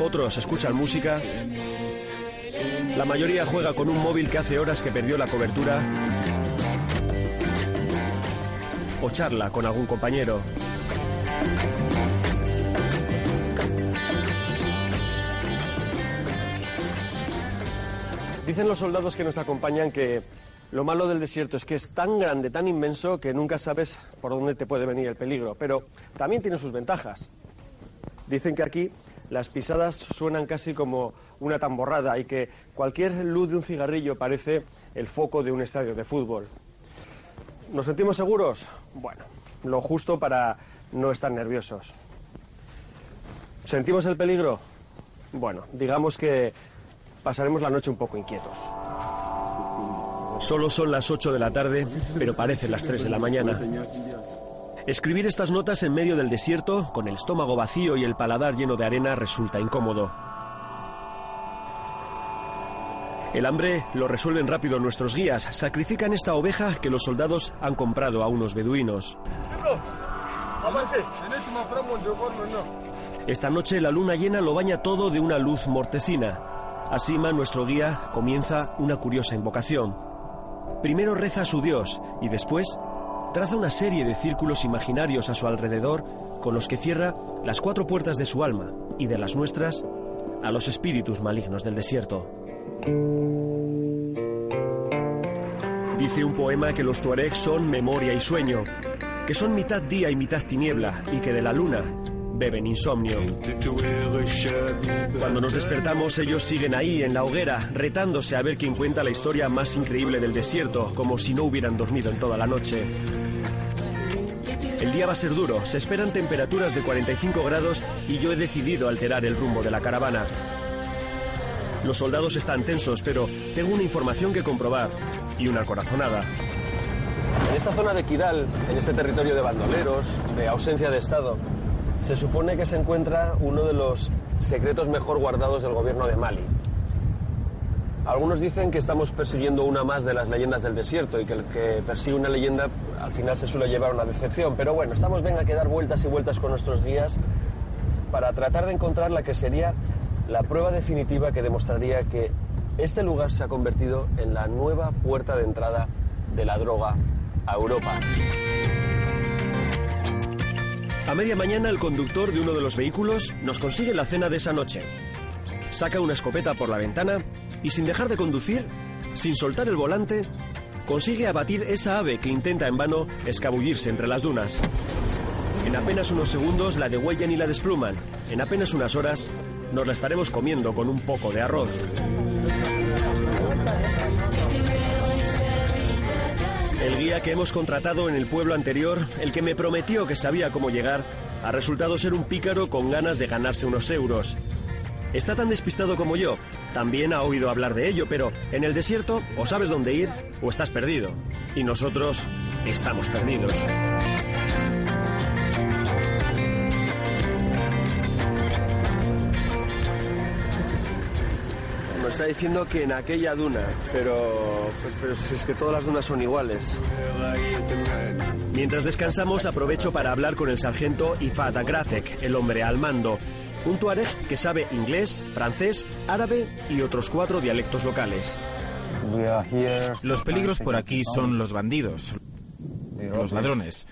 otros escuchan música. La mayoría juega con un móvil que hace horas que perdió la cobertura. O charla con algún compañero. Dicen los soldados que nos acompañan que lo malo del desierto es que es tan grande, tan inmenso, que nunca sabes por dónde te puede venir el peligro. Pero también tiene sus ventajas. Dicen que aquí las pisadas suenan casi como una tamborrada y que cualquier luz de un cigarrillo parece el foco de un estadio de fútbol. ¿Nos sentimos seguros? Bueno, lo justo para no estar nerviosos. ¿Sentimos el peligro? Bueno, digamos que pasaremos la noche un poco inquietos. Solo son las 8 de la tarde, pero parecen las 3 de la mañana. Escribir estas notas en medio del desierto, con el estómago vacío y el paladar lleno de arena, resulta incómodo. El hambre lo resuelven rápido nuestros guías. Sacrifican esta oveja que los soldados han comprado a unos beduinos. Esta noche la luna llena lo baña todo de una luz mortecina. Asima, nuestro guía, comienza una curiosa invocación. Primero reza a su Dios y después traza una serie de círculos imaginarios a su alrededor con los que cierra las cuatro puertas de su alma y de las nuestras a los espíritus malignos del desierto. Dice un poema que los tuaregs son memoria y sueño, que son mitad día y mitad tiniebla y que de la luna beben insomnio. Cuando nos despertamos ellos siguen ahí en la hoguera, retándose a ver quién cuenta la historia más increíble del desierto, como si no hubieran dormido en toda la noche. El día va a ser duro, se esperan temperaturas de 45 grados y yo he decidido alterar el rumbo de la caravana. Los soldados están tensos, pero tengo una información que comprobar y una corazonada. En esta zona de Kidal, en este territorio de bandoleros, de ausencia de Estado, se supone que se encuentra uno de los secretos mejor guardados del gobierno de Mali. Algunos dicen que estamos persiguiendo una más de las leyendas del desierto y que el que persigue una leyenda al final se suele llevar una decepción. Pero bueno, estamos venga que dar vueltas y vueltas con nuestros guías para tratar de encontrar la que sería la prueba definitiva que demostraría que este lugar se ha convertido en la nueva puerta de entrada de la droga a Europa. A media mañana el conductor de uno de los vehículos nos consigue la cena de esa noche. Saca una escopeta por la ventana y sin dejar de conducir, sin soltar el volante, consigue abatir esa ave que intenta en vano escabullirse entre las dunas. En apenas unos segundos la degüellan y la despluman. En apenas unas horas nos la estaremos comiendo con un poco de arroz. El guía que hemos contratado en el pueblo anterior, el que me prometió que sabía cómo llegar, ha resultado ser un pícaro con ganas de ganarse unos euros. Está tan despistado como yo. También ha oído hablar de ello, pero en el desierto o sabes dónde ir o estás perdido. Y nosotros estamos perdidos. Diciendo que en aquella duna, pero, pero es que todas las dunas son iguales. Mientras descansamos, aprovecho para hablar con el sargento Ifat Agrafek, el hombre al mando. Un tuareg que sabe inglés, francés, árabe y otros cuatro dialectos locales. Los peligros por aquí son los bandidos, los ladrones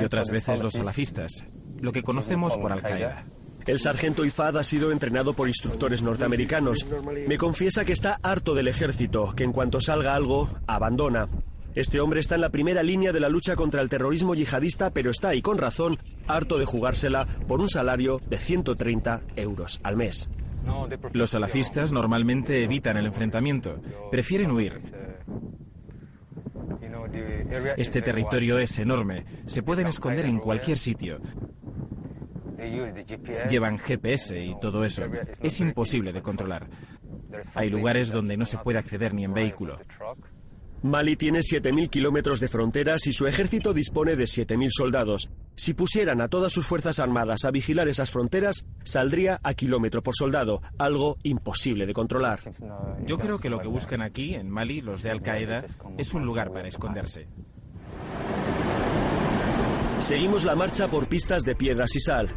y otras veces los salafistas, lo que conocemos por Al-Qaeda. El sargento Ifad ha sido entrenado por instructores norteamericanos. Me confiesa que está harto del ejército, que en cuanto salga algo, abandona. Este hombre está en la primera línea de la lucha contra el terrorismo yihadista, pero está, y con razón, harto de jugársela por un salario de 130 euros al mes. Los salafistas normalmente evitan el enfrentamiento, prefieren huir. Este territorio es enorme, se pueden esconder en cualquier sitio. Llevan GPS y todo eso. Es imposible de controlar. Hay lugares donde no se puede acceder ni en vehículo. Mali tiene 7.000 kilómetros de fronteras y su ejército dispone de 7.000 soldados. Si pusieran a todas sus fuerzas armadas a vigilar esas fronteras, saldría a kilómetro por soldado, algo imposible de controlar. Yo creo que lo que buscan aquí, en Mali, los de Al-Qaeda, es un lugar para esconderse. Seguimos la marcha por pistas de piedras y sal.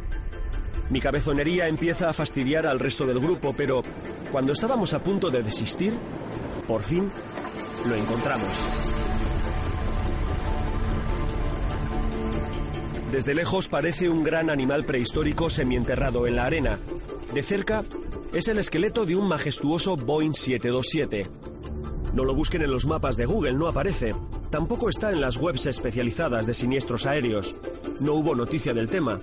Mi cabezonería empieza a fastidiar al resto del grupo, pero cuando estábamos a punto de desistir, por fin lo encontramos. Desde lejos parece un gran animal prehistórico semienterrado en la arena. De cerca es el esqueleto de un majestuoso Boeing 727. No lo busquen en los mapas de Google, no aparece. Tampoco está en las webs especializadas de siniestros aéreos. No hubo noticia del tema.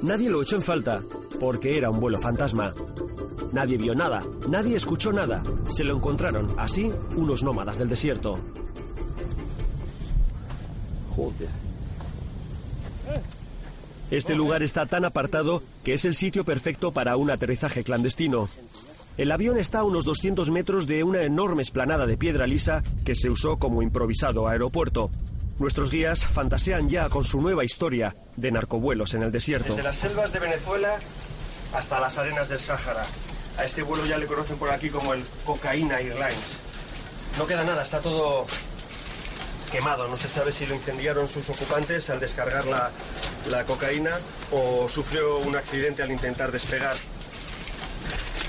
Nadie lo echó en falta, porque era un vuelo fantasma. Nadie vio nada, nadie escuchó nada. Se lo encontraron, así, unos nómadas del desierto. Este lugar está tan apartado que es el sitio perfecto para un aterrizaje clandestino. El avión está a unos 200 metros de una enorme esplanada de piedra lisa que se usó como improvisado aeropuerto. Nuestros guías fantasean ya con su nueva historia de narcovuelos en el desierto. Desde las selvas de Venezuela hasta las arenas del Sáhara. A este vuelo ya le conocen por aquí como el Cocaína Airlines. No queda nada, está todo quemado. No se sabe si lo incendiaron sus ocupantes al descargar la, la cocaína o sufrió un accidente al intentar despegar.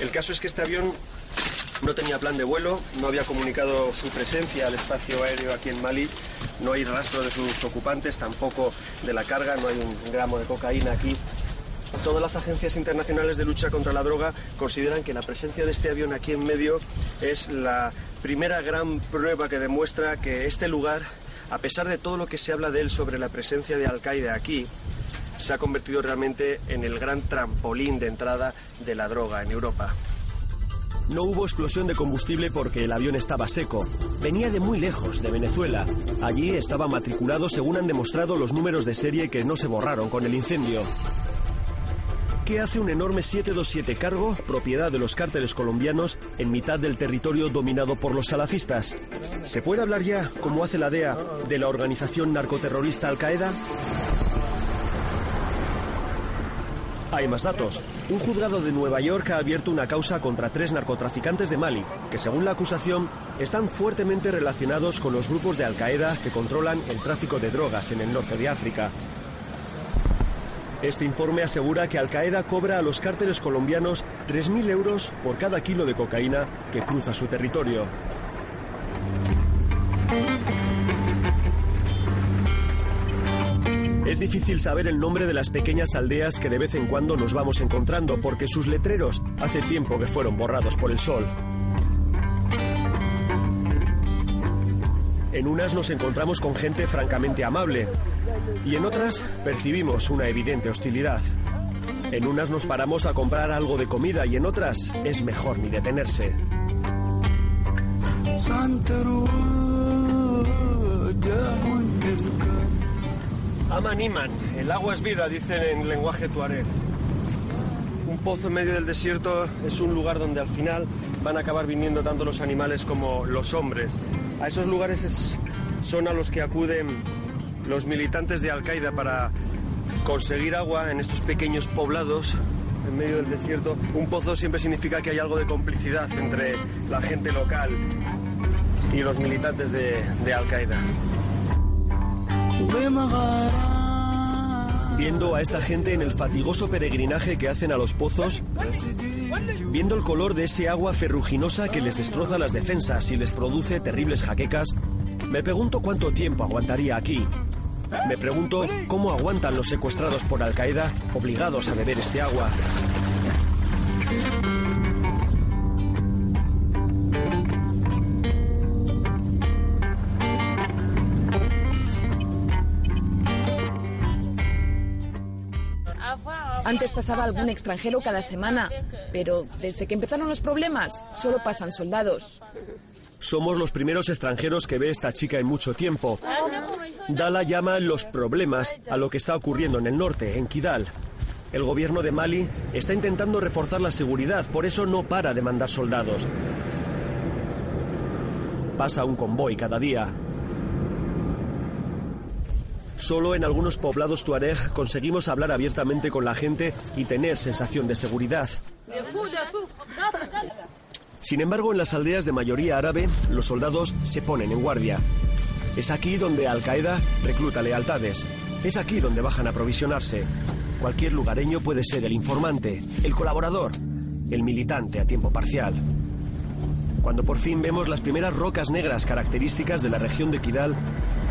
El caso es que este avión no tenía plan de vuelo, no había comunicado su presencia al espacio aéreo aquí en Mali, no hay rastro de sus ocupantes, tampoco de la carga, no hay un gramo de cocaína aquí. Todas las agencias internacionales de lucha contra la droga consideran que la presencia de este avión aquí en medio es la primera gran prueba que demuestra que este lugar, a pesar de todo lo que se habla de él sobre la presencia de Al-Qaeda aquí, se ha convertido realmente en el gran trampolín de entrada de la droga en Europa. No hubo explosión de combustible porque el avión estaba seco. Venía de muy lejos, de Venezuela. Allí estaba matriculado según han demostrado los números de serie que no se borraron con el incendio. ¿Qué hace un enorme 727 cargo, propiedad de los cárteles colombianos, en mitad del territorio dominado por los salafistas? ¿Se puede hablar ya, como hace la DEA, de la organización narcoterrorista Al-Qaeda? Hay más datos. Un juzgado de Nueva York ha abierto una causa contra tres narcotraficantes de Mali, que según la acusación están fuertemente relacionados con los grupos de Al-Qaeda que controlan el tráfico de drogas en el norte de África. Este informe asegura que Al-Qaeda cobra a los cárteles colombianos 3.000 euros por cada kilo de cocaína que cruza su territorio. Es difícil saber el nombre de las pequeñas aldeas que de vez en cuando nos vamos encontrando porque sus letreros hace tiempo que fueron borrados por el sol. En unas nos encontramos con gente francamente amable y en otras percibimos una evidente hostilidad. En unas nos paramos a comprar algo de comida y en otras es mejor ni detenerse. Aman Iman, el agua es vida, dicen en lenguaje tuareg. Un pozo en medio del desierto es un lugar donde al final van a acabar viniendo tanto los animales como los hombres. A esos lugares es- son a los que acuden los militantes de Al-Qaeda para conseguir agua en estos pequeños poblados en medio del desierto. Un pozo siempre significa que hay algo de complicidad entre la gente local y los militantes de Al-Qaeda. Viendo a esta gente en el fatigoso peregrinaje que hacen a los pozos, viendo el color de ese agua ferruginosa que les destroza las defensas y les produce terribles jaquecas, me pregunto cuánto tiempo aguantaría aquí. Me pregunto cómo aguantan los secuestrados por Al Qaeda obligados a beber este agua. Pasaba algún extranjero cada semana, pero desde que empezaron los problemas, solo pasan soldados. Somos los primeros extranjeros que ve esta chica en mucho tiempo. Dala llama los problemas a lo que está ocurriendo en el norte, en Kidal. El gobierno de Mali está intentando reforzar la seguridad, por eso no para de mandar soldados. Pasa un convoy cada día. Solo en algunos poblados tuareg conseguimos hablar abiertamente con la gente y tener sensación de seguridad. Sin embargo, en las aldeas de mayoría árabe, los soldados se ponen en guardia. Es aquí donde Al Qaeda recluta lealtades. Es aquí donde bajan a aprovisionarse. Cualquier lugareño puede ser el informante, el colaborador, el militante a tiempo parcial. Cuando por fin vemos las primeras rocas negras características de la región de Kidal,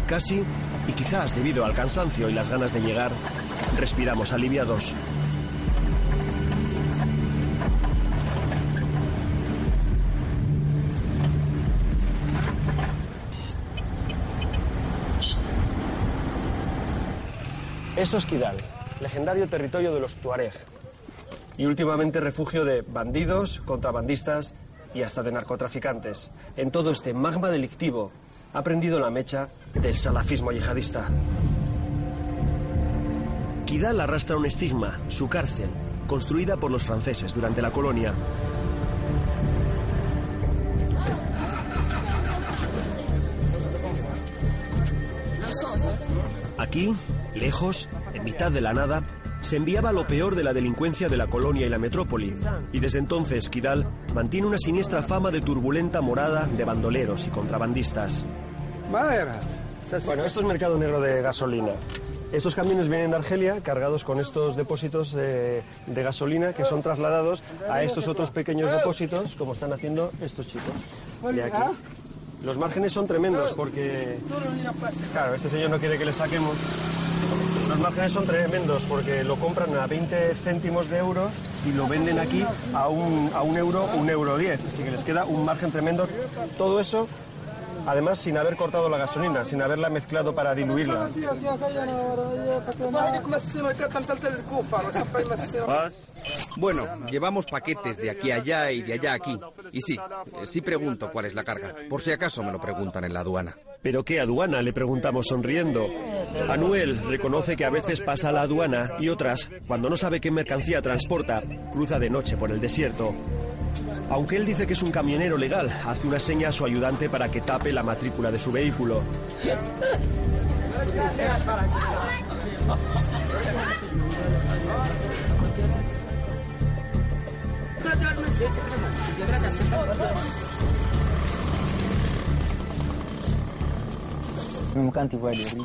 casi, y quizás debido al cansancio y las ganas de llegar, respiramos aliviados. Esto es Kidal, legendario territorio de los Tuareg. Y últimamente refugio de bandidos, contrabandistas y hasta de narcotraficantes. En todo este magma delictivo ha prendido la mecha del salafismo yihadista. Kidal arrastra un estigma, su cárcel, construida por los franceses durante la colonia. Aquí, lejos, en mitad de la nada, se enviaba lo peor de la delincuencia de la colonia y la metrópoli. Y desde entonces, Kidal mantiene una siniestra fama de turbulenta morada de bandoleros y contrabandistas. Bueno, esto es mercado negro de gasolina. Estos camiones vienen de Argelia cargados con estos depósitos de, de gasolina que son trasladados a estos otros pequeños depósitos, como están haciendo estos chicos de aquí. Los márgenes son tremendos porque, claro, este señor no quiere que le saquemos. Los márgenes son tremendos porque lo compran a 20 céntimos de euro y lo venden aquí a un, a un euro, un euro 10. Así que les queda un margen tremendo. Todo eso, además, sin haber cortado la gasolina, sin haberla mezclado para diluirla. Bueno, llevamos paquetes de aquí a allá y de allá a aquí. Y sí, eh, sí pregunto cuál es la carga, por si acaso me lo preguntan en la aduana. ¿Pero qué aduana? Le preguntamos sonriendo. Anuel reconoce que a veces pasa a la aduana y otras, cuando no sabe qué mercancía transporta, cruza de noche por el desierto. Aunque él dice que es un camionero legal, hace una seña a su ayudante para que tape la matrícula de su vehículo.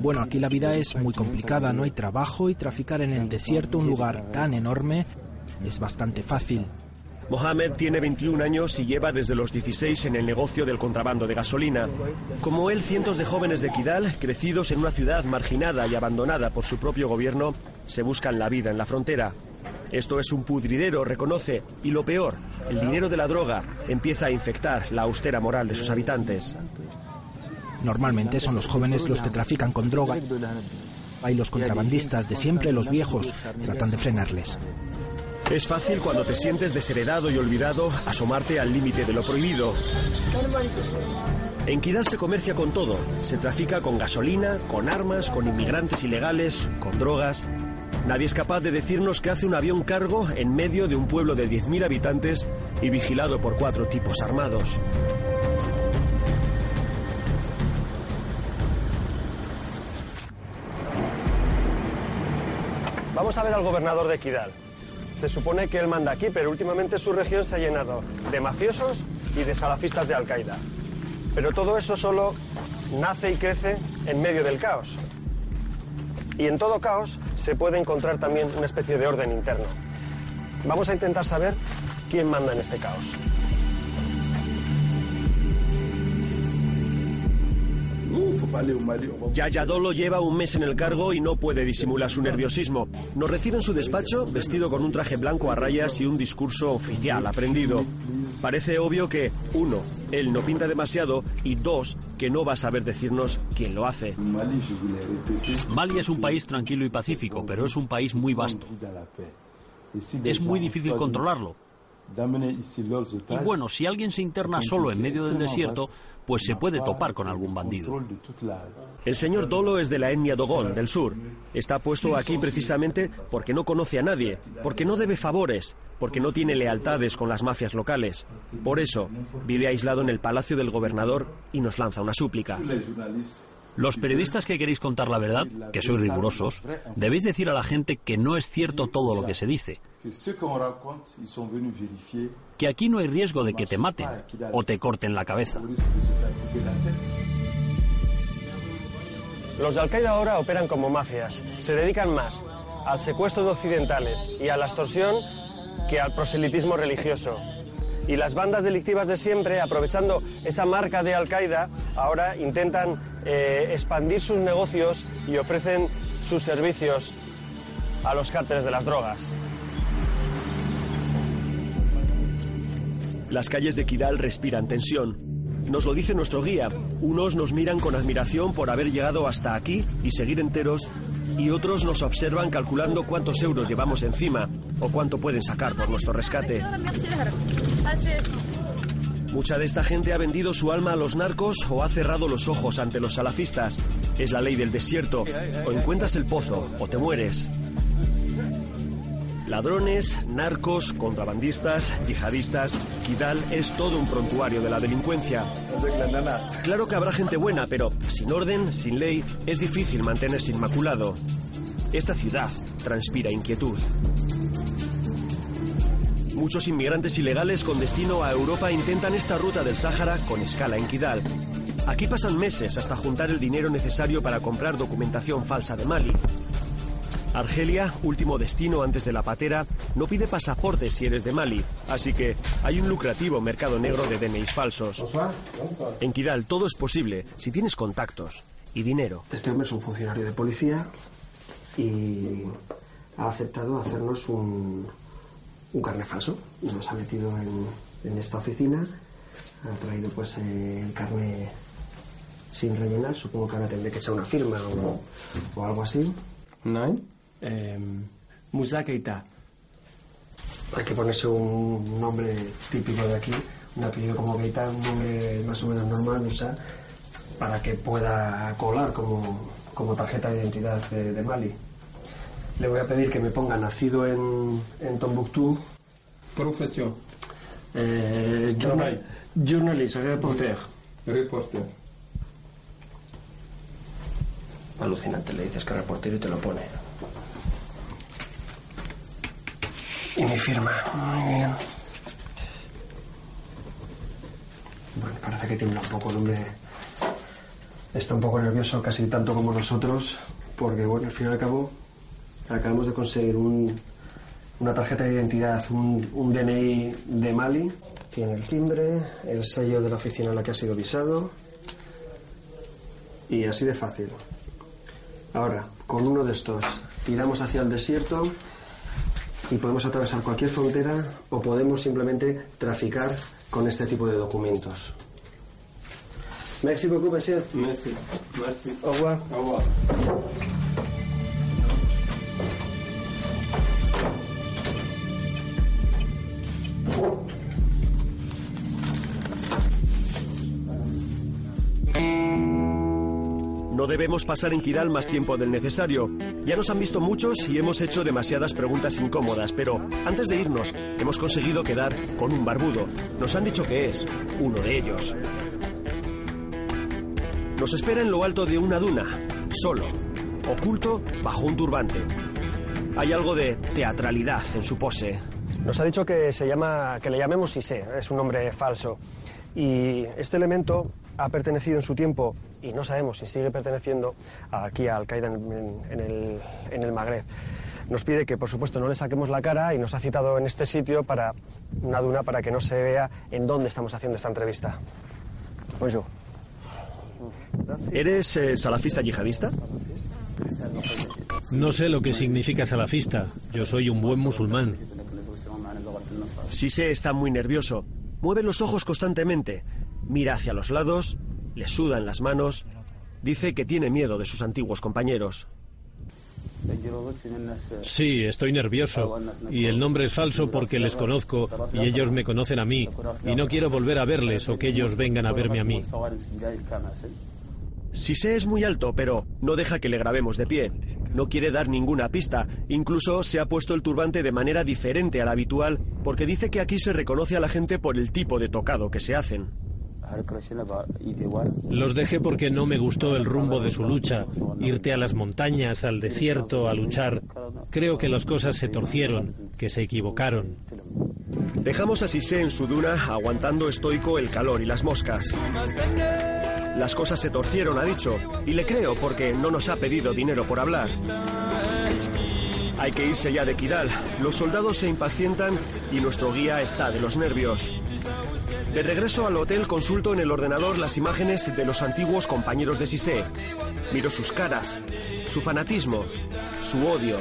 Bueno, aquí la vida es muy complicada, no hay trabajo y traficar en el desierto, un lugar tan enorme, es bastante fácil. Mohamed tiene 21 años y lleva desde los 16 en el negocio del contrabando de gasolina. Como él, cientos de jóvenes de Kidal, crecidos en una ciudad marginada y abandonada por su propio gobierno, se buscan la vida en la frontera. Esto es un pudridero, reconoce, y lo peor, el dinero de la droga empieza a infectar la austera moral de sus habitantes. Normalmente son los jóvenes los que trafican con droga. Hay los contrabandistas de siempre, los viejos, tratan de frenarles. Es fácil cuando te sientes desheredado y olvidado asomarte al límite de lo prohibido. En Kidal se comercia con todo. Se trafica con gasolina, con armas, con inmigrantes ilegales, con drogas. Nadie es capaz de decirnos qué hace un avión cargo en medio de un pueblo de 10.000 habitantes y vigilado por cuatro tipos armados. Vamos a ver al gobernador de Kidal. Se supone que él manda aquí, pero últimamente su región se ha llenado de mafiosos y de salafistas de Al-Qaeda. Pero todo eso solo nace y crece en medio del caos. Y en todo caos se puede encontrar también una especie de orden interno. Vamos a intentar saber quién manda en este caos. Yaya Dolo lleva un mes en el cargo y no puede disimular su nerviosismo. Nos recibe en su despacho vestido con un traje blanco a rayas y un discurso oficial aprendido. Parece obvio que, uno, él no pinta demasiado y dos, que no va a saber decirnos quién lo hace. Mali es un país tranquilo y pacífico, pero es un país muy vasto. Es muy difícil controlarlo. Y bueno, si alguien se interna solo en medio del desierto, pues se puede topar con algún bandido. El señor Dolo es de la etnia Dogon, del sur. Está puesto aquí precisamente porque no conoce a nadie, porque no debe favores, porque no tiene lealtades con las mafias locales. Por eso, vive aislado en el palacio del gobernador y nos lanza una súplica. Los periodistas que queréis contar la verdad, que sois rigurosos, debéis decir a la gente que no es cierto todo lo que se dice. Que aquí no hay riesgo de que te maten o te corten la cabeza. Los de Al-Qaeda ahora operan como mafias. Se dedican más al secuestro de occidentales y a la extorsión que al proselitismo religioso. Y las bandas delictivas de siempre, aprovechando esa marca de Al-Qaeda, ahora intentan eh, expandir sus negocios y ofrecen sus servicios a los cárteles de las drogas. Las calles de Kidal respiran tensión. Nos lo dice nuestro guía. Unos nos miran con admiración por haber llegado hasta aquí y seguir enteros, y otros nos observan calculando cuántos euros llevamos encima o cuánto pueden sacar por nuestro rescate. Mucha de esta gente ha vendido su alma a los narcos o ha cerrado los ojos ante los salafistas. Es la ley del desierto. O encuentras el pozo o te mueres. Ladrones, narcos, contrabandistas, yihadistas, Kidal es todo un prontuario de la delincuencia. Claro que habrá gente buena, pero sin orden, sin ley, es difícil mantenerse inmaculado. Esta ciudad transpira inquietud. Muchos inmigrantes ilegales con destino a Europa intentan esta ruta del Sáhara con escala en Kidal. Aquí pasan meses hasta juntar el dinero necesario para comprar documentación falsa de Mali. Argelia, último destino antes de la patera, no pide pasaporte si eres de Mali, así que hay un lucrativo mercado negro de DNIs falsos. En Kidal todo es posible si tienes contactos y dinero. Este hombre es un funcionario de policía y ha aceptado hacernos un, un carnet falso. Nos ha metido en, en esta oficina, ha traído pues el carnet sin rellenar, supongo que ahora tendré que echar una firma o, o algo así. ¿No? Eh, Musa Keita. Hay que ponerse un nombre típico de aquí, un apellido como Keita, un nombre más o menos normal, Musa, para que pueda colar como, como tarjeta de identidad de, de Mali. Le voy a pedir que me ponga nacido en, en Tombuctú. Profesión. Eh, journal, journalist, reporter. Reporter. Alucinante, le dices que reportero y te lo pone. Y mi firma. Muy bien. Bueno, parece que tiembla un poco el hombre. Está un poco nervioso, casi tanto como nosotros, porque, bueno, al fin y al cabo, acabamos de conseguir un, una tarjeta de identidad, un, un DNI de Mali. Tiene el timbre, el sello de la oficina a la que ha sido visado. Y así de fácil. Ahora, con uno de estos, tiramos hacia el desierto y podemos atravesar cualquier frontera o podemos simplemente traficar con este tipo de documentos. Merci beaucoup, monsieur. Merci. Merci. Au revoir. Au revoir. Debemos pasar en Kidal más tiempo del necesario. Ya nos han visto muchos y hemos hecho demasiadas preguntas incómodas, pero antes de irnos, hemos conseguido quedar con un barbudo. Nos han dicho que es uno de ellos. Nos espera en lo alto de una duna, solo, oculto bajo un turbante. Hay algo de teatralidad en su pose. Nos ha dicho que se llama, que le llamemos Sise, es un nombre falso. Y este elemento ha pertenecido en su tiempo, y no sabemos si sigue perteneciendo, aquí a Al-Qaeda en, el, en el Magreb. Nos pide que, por supuesto, no le saquemos la cara y nos ha citado en este sitio para una duna para que no se vea en dónde estamos haciendo esta entrevista. Pues yo. ¿Eres eh, salafista yihadista? No sé lo que significa salafista. Yo soy un buen musulmán. Sise está muy nervioso. Mueve los ojos constantemente. Mira hacia los lados, le sudan las manos. Dice que tiene miedo de sus antiguos compañeros. Sí, estoy nervioso. Y el nombre es falso porque les conozco y ellos me conocen a mí. Y no quiero volver a verles o que ellos vengan a verme a mí. Sise es muy alto, pero no deja que le grabemos de pie. No quiere dar ninguna pista. Incluso se ha puesto el turbante de manera diferente a la habitual porque dice que aquí se reconoce a la gente por el tipo de tocado que se hacen. Los dejé porque no me gustó el rumbo de su lucha. Irte a las montañas, al desierto, a luchar. Creo que las cosas se torcieron, que se equivocaron. Dejamos a Sise en su duna aguantando estoico el calor y las moscas. Las cosas se torcieron, ha dicho, y le creo porque no nos ha pedido dinero por hablar. Hay que irse ya de Kidal. Los soldados se impacientan y nuestro guía está de los nervios. De regreso al hotel consulto en el ordenador las imágenes de los antiguos compañeros de Sisé. Miro sus caras, su fanatismo, su odio.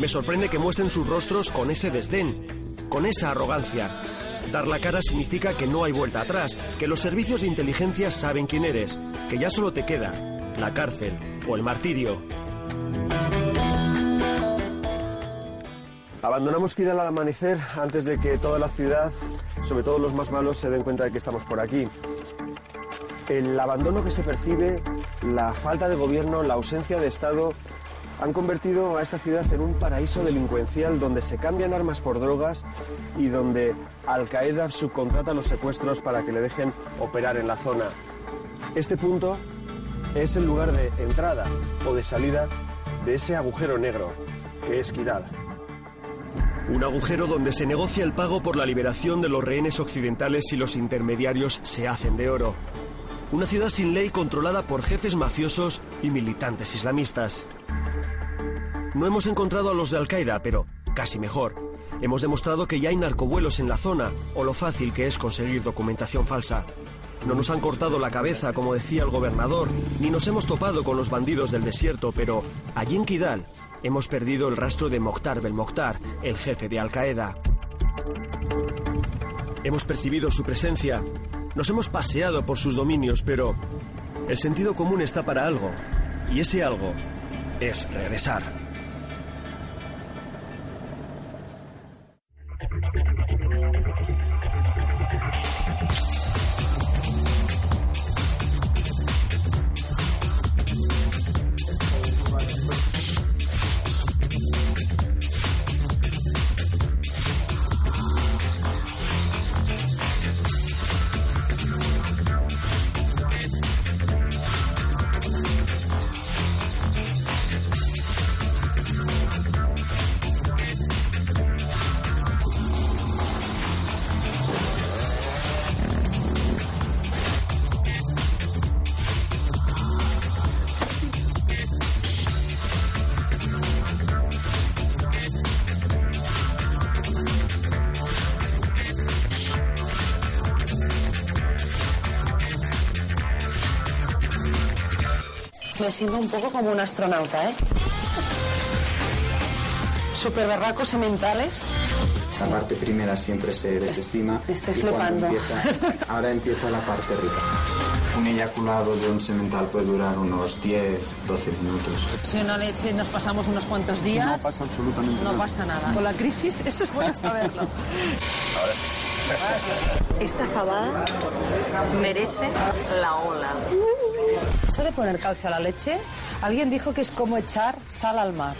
Me sorprende que muestren sus rostros con ese desdén, con esa arrogancia. Dar la cara significa que no hay vuelta atrás, que los servicios de inteligencia saben quién eres, que ya solo te queda la cárcel o el martirio. Abandonamos Kidal al amanecer antes de que toda la ciudad, sobre todo los más malos, se den cuenta de que estamos por aquí. El abandono que se percibe, la falta de gobierno, la ausencia de Estado, han convertido a esta ciudad en un paraíso delincuencial donde se cambian armas por drogas y donde Al Qaeda subcontrata los secuestros para que le dejen operar en la zona. Este punto es el lugar de entrada o de salida de ese agujero negro que es Kidal. Un agujero donde se negocia el pago por la liberación de los rehenes occidentales y los intermediarios se hacen de oro. Una ciudad sin ley controlada por jefes mafiosos y militantes islamistas. No hemos encontrado a los de Al-Qaeda, pero casi mejor. Hemos demostrado que ya hay narcovuelos en la zona, o lo fácil que es conseguir documentación falsa. No nos han cortado la cabeza, como decía el gobernador, ni nos hemos topado con los bandidos del desierto, pero allí en Kidal hemos perdido el rastro de Mokhtar Belmokhtar, el jefe de Al Qaeda. Hemos percibido su presencia, nos hemos paseado por sus dominios, pero el sentido común está para algo, y ese algo es regresar. Me siento un poco como un astronauta, ¿eh? Super berracos sementales. Esa parte primera siempre se desestima. Estoy y flipando. empieza- ahora empieza la parte rica. Un eyaculado de un semental puede durar unos 10, 12 minutos. Si una leche nos pasamos unos cuantos días, No pasa absolutamente no nada. pasa nada. Con la crisis, eso es bueno saberlo. Esta fabada merece la ola. De poner calcio a la leche, alguien dijo que es como echar sal al mar.